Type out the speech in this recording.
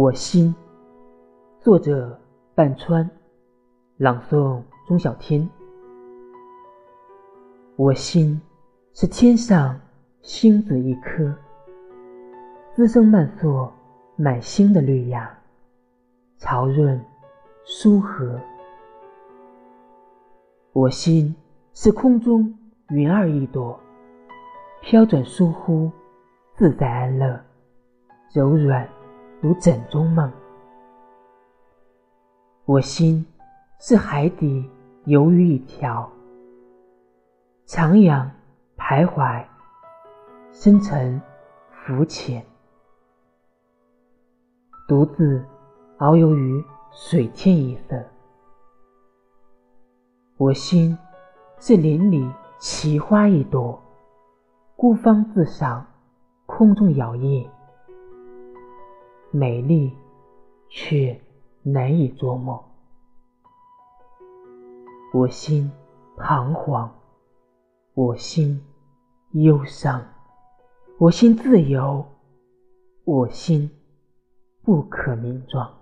我心，作者半川，朗诵钟小天。我心是天上星子一颗，滋生漫溯满心的绿芽，潮润舒和。我心是空中云儿一朵，飘转疏忽，自在安乐，柔软。如枕中梦，我心是海底游鱼一条，徜徉徘徊，深沉浮浅，独自遨游于水天一色。我心是林里奇花一朵，孤芳自赏，空中摇曳。美丽，却难以捉摸。我心彷徨，我心忧伤，我心自由，我心不可名状。